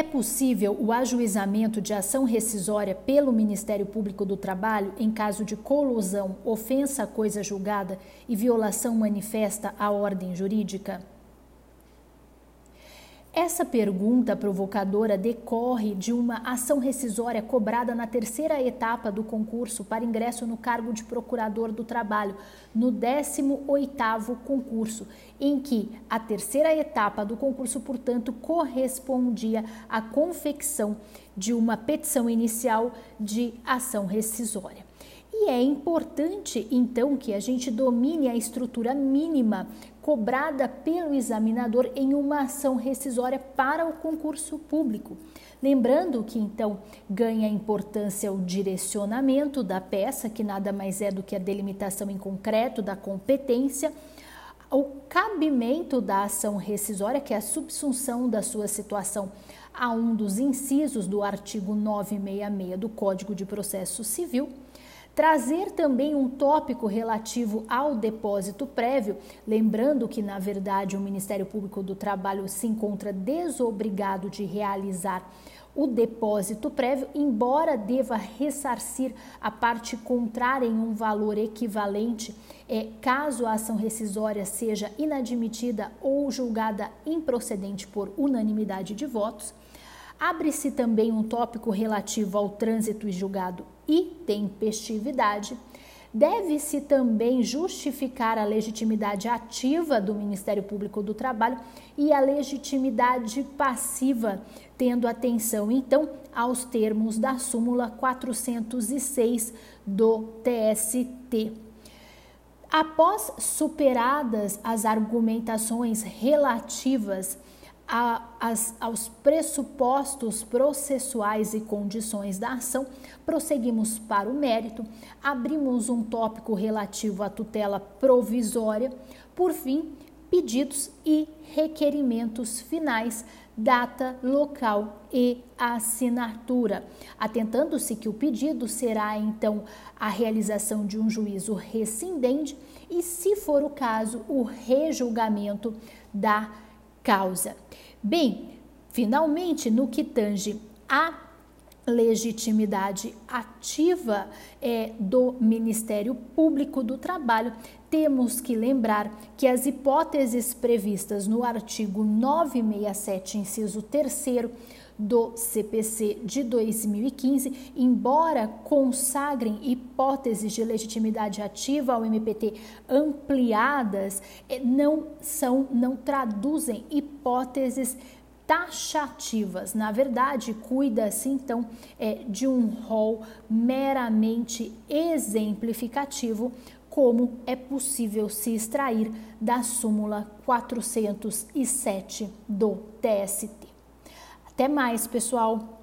É possível o ajuizamento de ação rescisória pelo Ministério Público do Trabalho em caso de colusão, ofensa à coisa julgada e violação manifesta à ordem jurídica? Essa pergunta provocadora decorre de uma ação rescisória cobrada na terceira etapa do concurso para ingresso no cargo de procurador do trabalho, no 18º concurso, em que a terceira etapa do concurso, portanto, correspondia à confecção de uma petição inicial de ação rescisória. E é importante, então, que a gente domine a estrutura mínima cobrada pelo examinador em uma ação rescisória para o concurso público. Lembrando que então ganha importância o direcionamento da peça, que nada mais é do que a delimitação em concreto da competência, o cabimento da ação rescisória, que é a subsunção da sua situação a um dos incisos do artigo 966 do Código de Processo Civil Trazer também um tópico relativo ao depósito prévio, lembrando que, na verdade, o Ministério Público do Trabalho se encontra desobrigado de realizar o depósito prévio, embora deva ressarcir a parte contrária em um valor equivalente, é, caso a ação rescisória seja inadmitida ou julgada improcedente por unanimidade de votos. Abre-se também um tópico relativo ao trânsito e julgado e tempestividade. Deve-se também justificar a legitimidade ativa do Ministério Público do Trabalho e a legitimidade passiva, tendo atenção então aos termos da súmula 406 do TST. Após superadas as argumentações relativas a, as, aos pressupostos processuais e condições da ação, prosseguimos para o mérito, abrimos um tópico relativo à tutela provisória, por fim, pedidos e requerimentos finais, data, local e assinatura, atentando-se que o pedido será então a realização de um juízo rescindente e, se for o caso, o rejulgamento da causa. Bem, finalmente, no que tange a legitimidade ativa é, do Ministério Público do Trabalho, temos que lembrar que as hipóteses previstas no artigo 967, inciso 3 do CPC de 2015, embora consagrem hipóteses de legitimidade ativa ao MPT ampliadas, eh, não são, não traduzem hipóteses taxativas. Na verdade, cuida-se então é, de um rol meramente exemplificativo, como é possível se extrair da súmula 407 do TST. Até mais, pessoal!